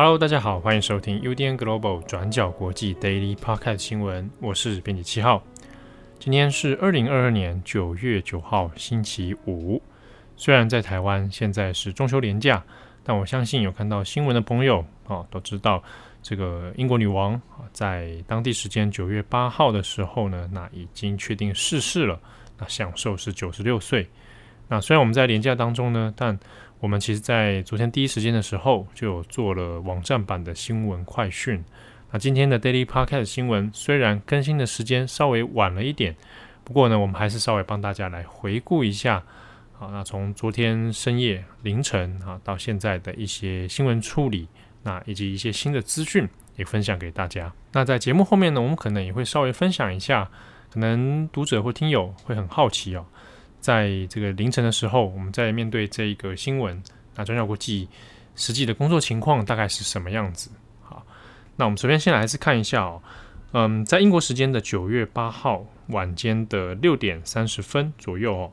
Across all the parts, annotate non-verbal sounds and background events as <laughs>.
Hello，大家好，欢迎收听 UDN Global 转角国际 Daily Podcast 新闻，我是编辑七号。今天是二零二二年九月九号，星期五。虽然在台湾现在是中秋连假，但我相信有看到新闻的朋友啊，都知道这个英国女王啊，在当地时间九月八号的时候呢，那已经确定逝世了，那享寿是九十六岁。那虽然我们在连假当中呢，但我们其实，在昨天第一时间的时候，就有做了网站版的新闻快讯。那今天的 Daily Podcast 新闻虽然更新的时间稍微晚了一点，不过呢，我们还是稍微帮大家来回顾一下。好，那从昨天深夜凌晨啊到现在的一些新闻处理，那以及一些新的资讯也分享给大家。那在节目后面呢，我们可能也会稍微分享一下，可能读者或听友会很好奇哦。在这个凌晨的时候，我们在面对这一个新闻，那转角国际实际的工作情况大概是什么样子？好，那我们首先先来是看一下哦，嗯，在英国时间的九月八号晚间的六点三十分左右哦，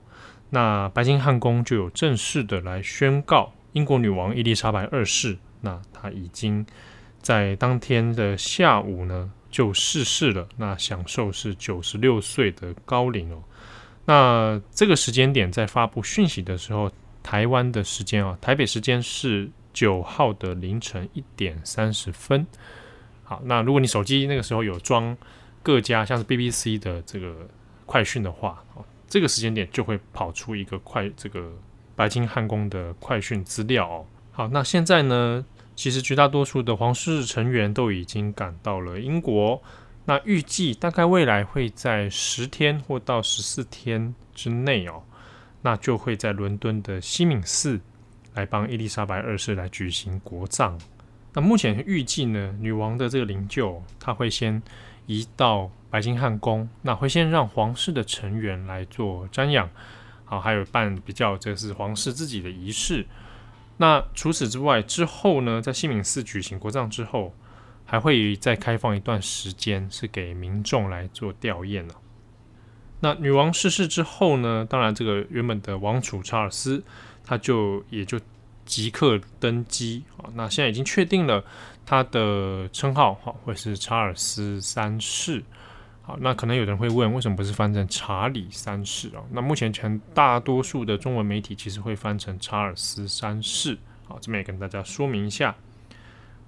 那白金汉宫就有正式的来宣告英国女王伊丽莎白二世，那她已经在当天的下午呢就逝世了，那享寿是九十六岁的高龄哦。那这个时间点在发布讯息的时候，台湾的时间啊，台北时间是九号的凌晨一点三十分。好，那如果你手机那个时候有装各家像是 BBC 的这个快讯的话，哦，这个时间点就会跑出一个快这个白金汉宫的快讯资料哦。好，那现在呢，其实绝大多数的皇室成员都已经赶到了英国。那预计大概未来会在十天或到十四天之内哦，那就会在伦敦的西敏寺来帮伊丽莎白二世来举行国葬。那目前预计呢，女王的这个灵柩，她会先移到白金汉宫，那会先让皇室的成员来做瞻仰，好，还有办比较这是皇室自己的仪式。那除此之外，之后呢，在西敏寺举行国葬之后。还会再开放一段时间，是给民众来做吊唁。那女王逝世之后呢，当然这个原本的王储查尔斯，他就也就即刻登基啊。那现在已经确定了他的称号，哈，会是查尔斯三世。好，那可能有人会问，为什么不是翻成查理三世啊？那目前全大多数的中文媒体其实会翻成查尔斯三世。好，这边也跟大家说明一下。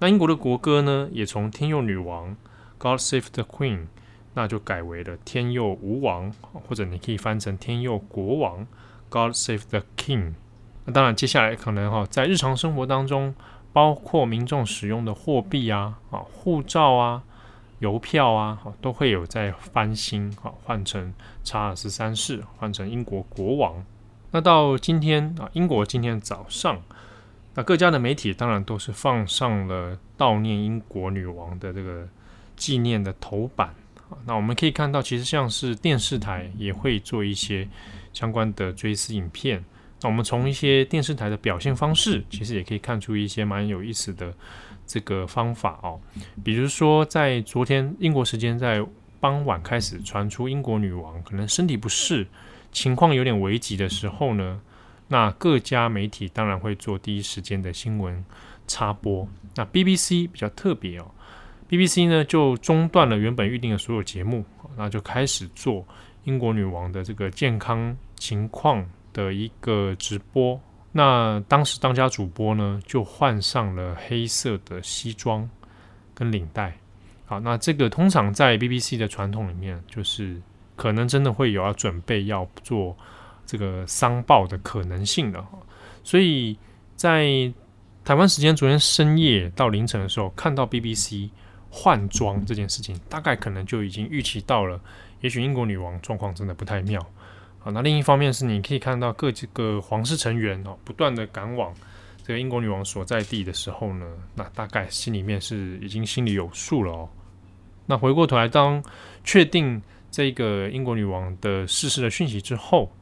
那英国的国歌呢，也从天佑女王 God Save the Queen，那就改为了天佑吾王，或者你可以翻成天佑国王 God Save the King。那当然，接下来可能哈，在日常生活当中，包括民众使用的货币啊、啊护照啊、邮票啊，都会有在翻新，哈，换成查尔斯三世，换成英国国王。那到今天啊，英国今天早上。那各家的媒体当然都是放上了悼念英国女王的这个纪念的头版。那我们可以看到，其实像是电视台也会做一些相关的追思影片。那我们从一些电视台的表现方式，其实也可以看出一些蛮有意思的这个方法哦。比如说，在昨天英国时间在傍晚开始传出英国女王可能身体不适，情况有点危急的时候呢。那各家媒体当然会做第一时间的新闻插播。那 BBC 比较特别哦，BBC 呢就中断了原本预定的所有节目，那就开始做英国女王的这个健康情况的一个直播。那当时当家主播呢就换上了黑色的西装跟领带。好，那这个通常在 BBC 的传统里面，就是可能真的会有要准备要做。这个丧报的可能性了，所以在台湾时间昨天深夜到凌晨的时候，看到 BBC 换装这件事情，大概可能就已经预期到了，也许英国女王状况真的不太妙。好，那另一方面是你可以看到各这个皇室成员哦，不断的赶往这个英国女王所在地的时候呢，那大概心里面是已经心里有数了哦。那回过头来，当确定这个英国女王的逝世的讯息之后。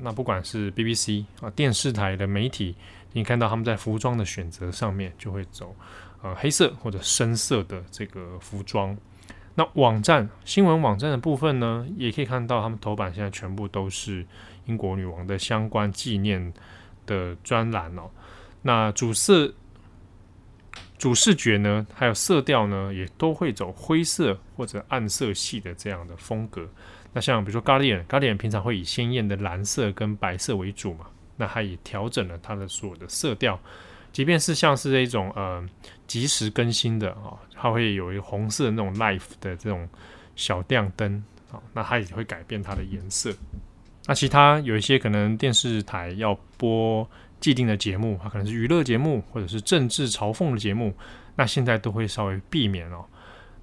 那不管是 BBC 啊，电视台的媒体，你看到他们在服装的选择上面就会走呃黑色或者深色的这个服装。那网站新闻网站的部分呢，也可以看到他们头版现在全部都是英国女王的相关纪念的专栏哦。那主色主视觉呢，还有色调呢，也都会走灰色或者暗色系的这样的风格。那像比如说 Guardian，Guardian 平常会以鲜艳的蓝色跟白色为主嘛，那它也调整了它的所有的色调。即便是像是这种呃即时更新的啊、哦，它会有一个红色的那种 life 的这种小亮灯啊、哦，那它也会改变它的颜色。那其他有一些可能电视台要播既定的节目，它可能是娱乐节目或者是政治嘲讽的节目，那现在都会稍微避免哦。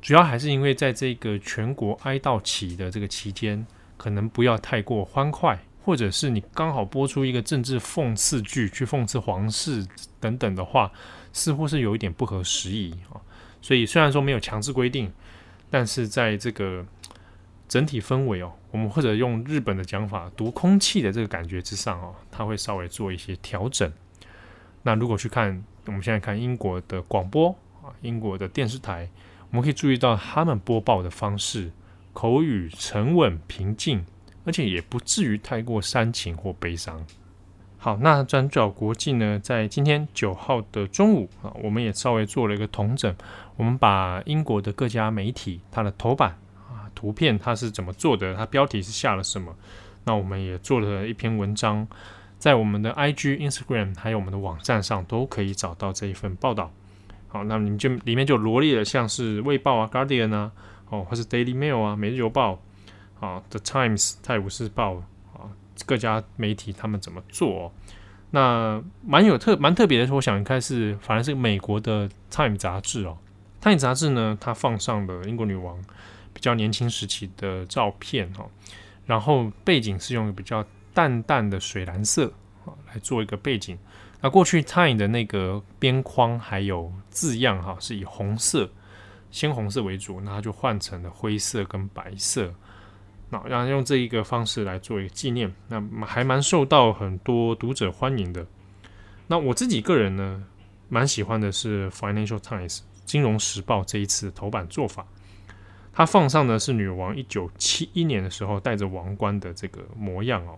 主要还是因为在这个全国哀悼期的这个期间，可能不要太过欢快。或者是你刚好播出一个政治讽刺剧，去讽刺皇室等等的话，似乎是有一点不合时宜啊。所以虽然说没有强制规定，但是在这个整体氛围哦，我们或者用日本的讲法，读空气的这个感觉之上哦，它会稍微做一些调整。那如果去看我们现在看英国的广播啊，英国的电视台，我们可以注意到他们播报的方式，口语沉稳平静。而且也不至于太过煽情或悲伤。好，那转角国际呢，在今天九号的中午啊，我们也稍微做了一个统整。我们把英国的各家媒体它的头版啊图片它是怎么做的，它标题是下了什么，那我们也做了一篇文章，在我们的 IG、Instagram 还有我们的网站上都可以找到这一份报道。好，那你们就里面就罗列了像是《卫报》啊、《Guardian》啊，哦，或是《Daily Mail》啊，《每日邮报》。啊，《The Times》泰晤士报啊，各家媒体他们怎么做？那蛮有特蛮特别的，我想应该是反而是美国的《Time》杂志哦，《Time》杂志呢，它放上了英国女王比较年轻时期的照片哦，然后背景是用比较淡淡的水蓝色啊来做一个背景。那过去《Time》的那个边框还有字样哈，是以红色、鲜红色为主，那它就换成了灰色跟白色。那然后用这一个方式来做一个纪念，那还蛮受到很多读者欢迎的。那我自己个人呢，蛮喜欢的是《Financial Times》金融时报这一次的头版做法，它放上的是女王一九七一年的时候戴着王冠的这个模样哦。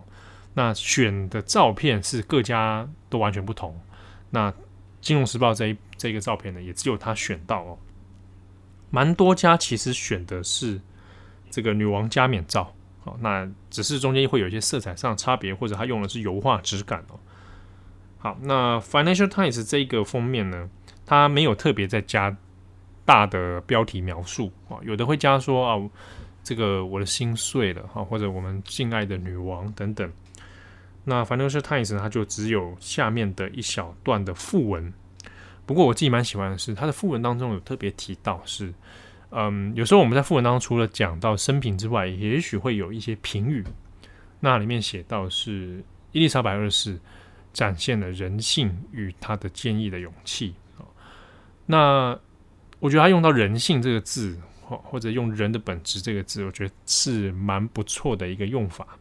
那选的照片是各家都完全不同。那金融时报这一这个照片呢，也只有他选到哦。蛮多家其实选的是。这个女王加冕照，好，那只是中间会有一些色彩上的差别，或者它用的是油画质感哦。好，那 Financial Times 这个封面呢，它没有特别再加大的标题描述啊，有的会加说啊，这个我的心碎了哈，或者我们敬爱的女王等等。那 Financial Times，它就只有下面的一小段的副文。不过我自己蛮喜欢的是，它的副文当中有特别提到是。嗯，有时候我们在副文当中除了讲到生平之外，也许会有一些评语。那里面写到是伊丽莎白二世展现了人性与他的坚毅的勇气。那我觉得他用到“人性”这个字，或或者用“人的本质”这个字，我觉得是蛮不错的一个用法。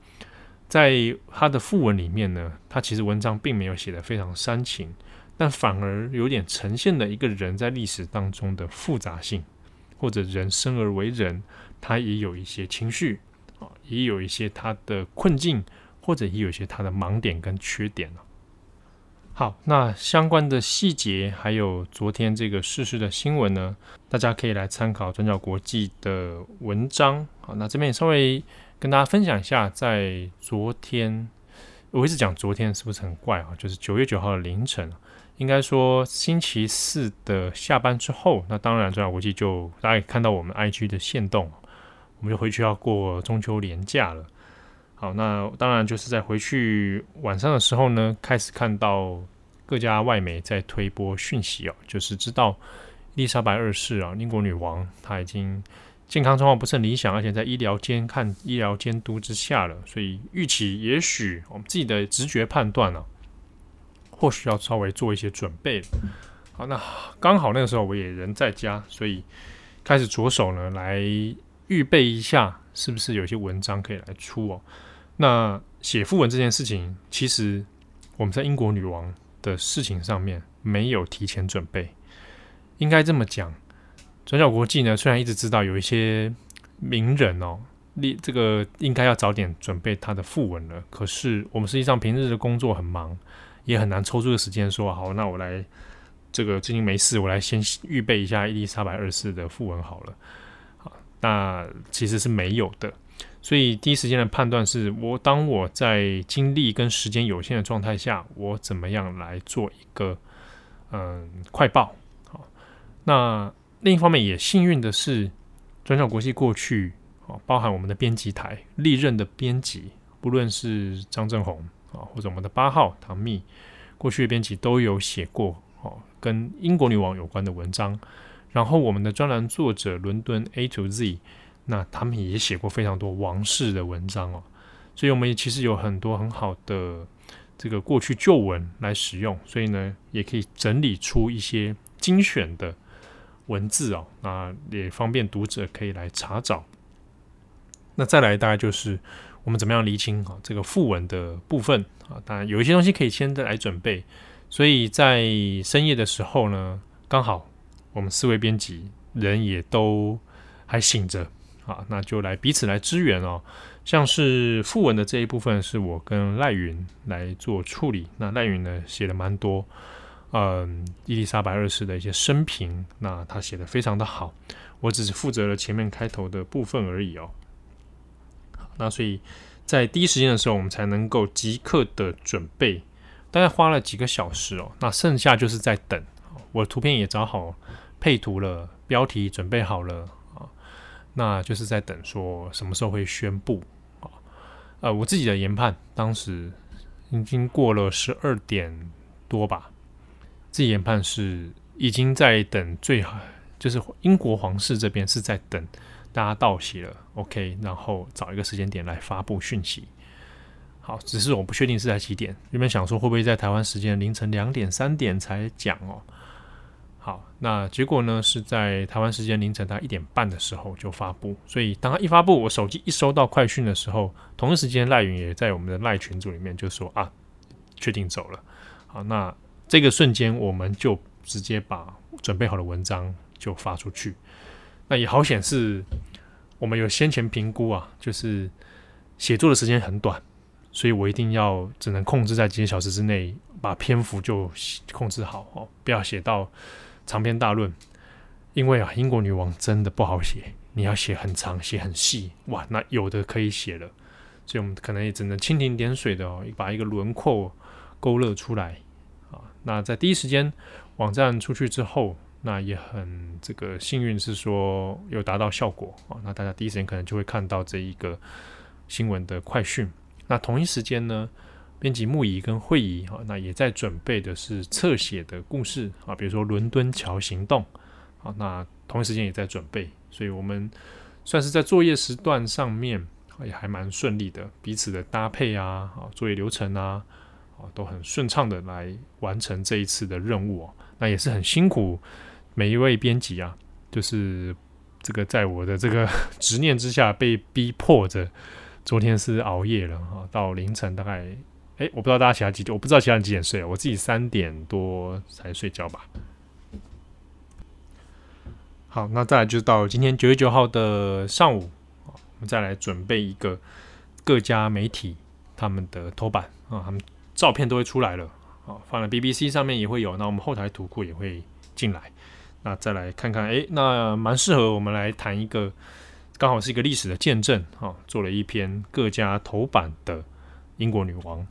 在他的副文里面呢，他其实文章并没有写得非常煽情，但反而有点呈现了一个人在历史当中的复杂性。或者人生而为人，他也有一些情绪啊，也有一些他的困境，或者也有一些他的盲点跟缺点。好，那相关的细节还有昨天这个逝世的新闻呢，大家可以来参考转角国际的文章。好，那这边也稍微跟大家分享一下，在昨天，我一直讲昨天是不是很怪啊？就是九月九号的凌晨。应该说，星期四的下班之后，那当然，转角国际就大家也看到我们 IG 的限动，我们就回去要过中秋连假了。好，那当然就是在回去晚上的时候呢，开始看到各家外媒在推播讯息哦，就是知道伊丽莎白二世啊，英国女王她已经健康状况不是很理想，而且在医疗监看医疗监督之下了，所以预期也许我们自己的直觉判断呢、啊。或许要稍微做一些准备。好，那刚好那个时候我也人在家，所以开始着手呢来预备一下，是不是有些文章可以来出哦？那写副文这件事情，其实我们在英国女王的事情上面没有提前准备，应该这么讲。转角国际呢，虽然一直知道有一些名人哦，你这个应该要早点准备他的副文了，可是我们实际上平日的工作很忙。也很难抽出个时间说好，那我来这个最近没事，我来先预备一下伊丽莎白二世的訃闻好了。好，那其实是没有的，所以第一时间的判断是我当我在精力跟时间有限的状态下，我怎么样来做一个嗯快报。好，那另一方面也幸运的是，转角国际过去啊，包含我们的编辑台历任的编辑，不论是张正红啊，或者我们的八号唐蜜，过去的编辑都有写过。哦，跟英国女王有关的文章，然后我们的专栏作者伦敦 A to Z，那他们也写过非常多王室的文章哦，所以我们其实有很多很好的这个过去旧文来使用，所以呢，也可以整理出一些精选的文字哦，那也方便读者可以来查找。那再来大概就是我们怎么样厘清啊这个訃闻的部分啊，当然有一些东西可以先来准备。所以在深夜的时候呢，刚好我们四位编辑人也都还醒着啊，那就来彼此来支援哦。像是副文的这一部分，是我跟赖云来做处理。那赖云呢写了蛮多，嗯，伊丽莎白二世的一些生平，那他写的非常的好，我只是负责了前面开头的部分而已哦。那所以在第一时间的时候，我们才能够即刻的准备。大概花了几个小时哦，那剩下就是在等。我图片也找好配图了，标题准备好了，那就是在等说什么时候会宣布啊。呃，我自己的研判，当时已经过了十二点多吧，自己研判是已经在等最好，就是英国皇室这边是在等大家到齐了，OK，然后找一个时间点来发布讯息。好，只是我不确定是在几点。原本想说会不会在台湾时间凌晨两点、三点才讲哦。好，那结果呢是在台湾时间凌晨大概一点半的时候就发布。所以当他一发布，我手机一收到快讯的时候，同一时间赖云也在我们的赖群组里面就说啊，确定走了。好，那这个瞬间我们就直接把准备好的文章就发出去。那也好显示我们有先前评估啊，就是写作的时间很短。所以我一定要只能控制在几个小时之内，把篇幅就控制好哦，不要写到长篇大论。因为啊，英国女王真的不好写，你要写很长，写很细，哇，那有的可以写了。所以我们可能也只能蜻蜓点水的哦，把一个轮廓勾勒出来啊。那在第一时间网站出去之后，那也很这个幸运是说有达到效果啊。那大家第一时间可能就会看到这一个新闻的快讯。那同一时间呢，编辑木仪跟慧仪哈，那也在准备的是侧写的故事啊，比如说伦敦桥行动啊，那同一时间也在准备，所以我们算是在作业时段上面也还蛮顺利的，彼此的搭配啊，啊，作业流程啊，啊，都很顺畅的来完成这一次的任务哦。那也是很辛苦每一位编辑啊，就是这个在我的这个 <laughs> 执念之下被逼迫着。昨天是熬夜了哈，到凌晨大概，哎，我不知道大家其他几点，我不知道其他人几点睡，我自己三点多才睡觉吧。好，那再来就到今天九月九号的上午，我们再来准备一个各家媒体他们的头版啊，他们照片都会出来了啊，放在 BBC 上面也会有，那我们后台图库也会进来，那再来看看，哎，那蛮适合我们来谈一个。刚好是一个历史的见证啊，做了一篇各家头版的英国女王。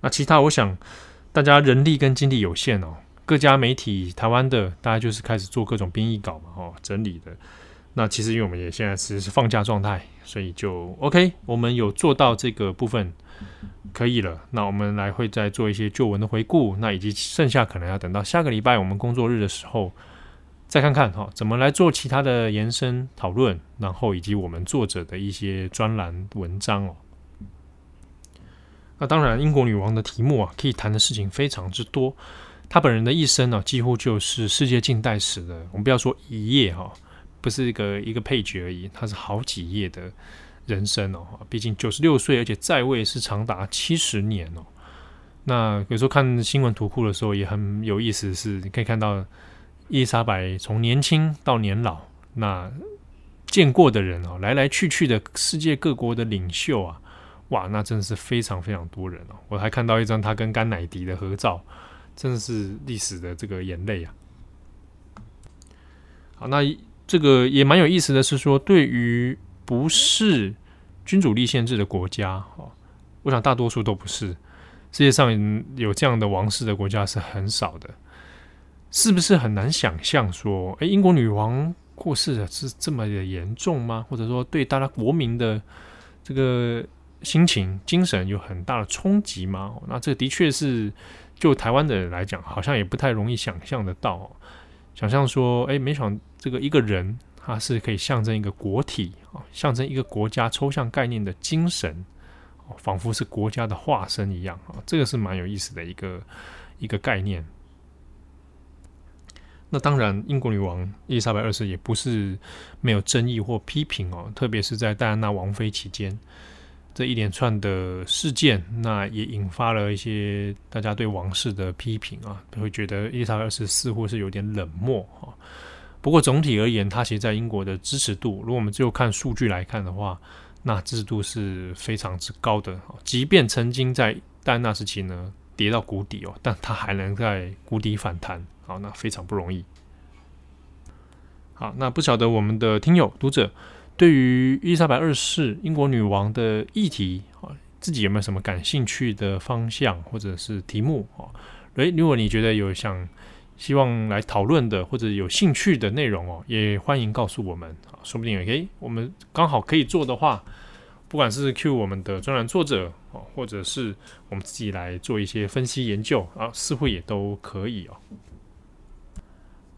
那其他我想大家人力跟精力有限哦，各家媒体台湾的大家就是开始做各种编译稿嘛，哦，整理的。那其实因为我们也现在是 <laughs> 是放假状态，所以就 OK，我们有做到这个部分可以了。那我们来会再做一些旧闻的回顾，那以及剩下可能要等到下个礼拜我们工作日的时候。再看看哈，怎么来做其他的延伸讨论，然后以及我们作者的一些专栏文章哦。那当然，英国女王的题目啊，可以谈的事情非常之多。她本人的一生呢，几乎就是世界近代史的，我们不要说一页哈，不是一个一个配角而已，她是好几页的人生哦。毕竟九十六岁，而且在位是长达七十年哦。那有时候看新闻图库的时候，也很有意思，是你可以看到。伊丽莎白从年轻到年老，那见过的人哦，来来去去的世界各国的领袖啊，哇，那真的是非常非常多人哦。我还看到一张他跟甘乃迪的合照，真的是历史的这个眼泪啊。好，那这个也蛮有意思的是说，对于不是君主立宪制的国家，哦，我想大多数都不是，世界上有这样的王室的国家是很少的，是不是很难想象说，诶，英国女王过世的是这么的严重吗？或者说对大家国民的这个心情、精神有很大的冲击吗？那这的确是就台湾的人来讲，好像也不太容易想象得到。想象说，诶，没想这个一个人。他是可以象征一个国体啊，象征一个国家抽象概念的精神，仿佛是国家的化身一样啊，这个是蛮有意思的一个一个概念。那当然，英国女王伊丽莎白二世也不是没有争议或批评哦，特别是在戴安娜王妃期间这一连串的事件，那也引发了一些大家对王室的批评啊，会觉得伊丽莎白二世似乎是有点冷漠啊。不过总体而言，他其实在英国的支持度，如果我们就看数据来看的话，那支持度是非常之高的。即便曾经在戴安娜时期呢跌到谷底哦，但他还能在谷底反弹，好，那非常不容易。好，那不晓得我们的听友读者对于伊丽莎白二世英国女王的议题啊，自己有没有什么感兴趣的方向或者是题目啊？诶，如果你觉得有想希望来讨论的或者有兴趣的内容哦，也欢迎告诉我们啊，说不定也可以，我们刚好可以做的话，不管是 Q 我们的专栏作者哦，或者是我们自己来做一些分析研究啊，似乎也都可以哦。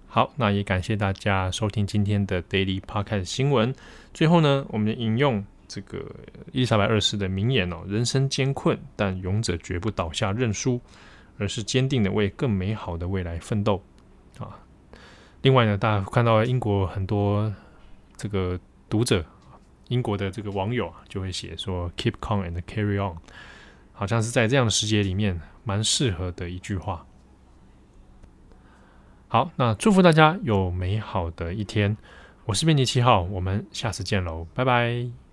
好，那也感谢大家收听今天的 Daily Podcast 新闻。最后呢，我们引用这个伊丽莎白二世的名言哦：“人生艰困，但勇者绝不倒下认输。”而是坚定的为更美好的未来奋斗啊！另外呢，大家看到英国很多这个读者，英国的这个网友啊，就会写说 “keep calm and carry on”，好像是在这样的时节里面蛮适合的一句话。好，那祝福大家有美好的一天。我是编辑七号，我们下次见喽，拜拜。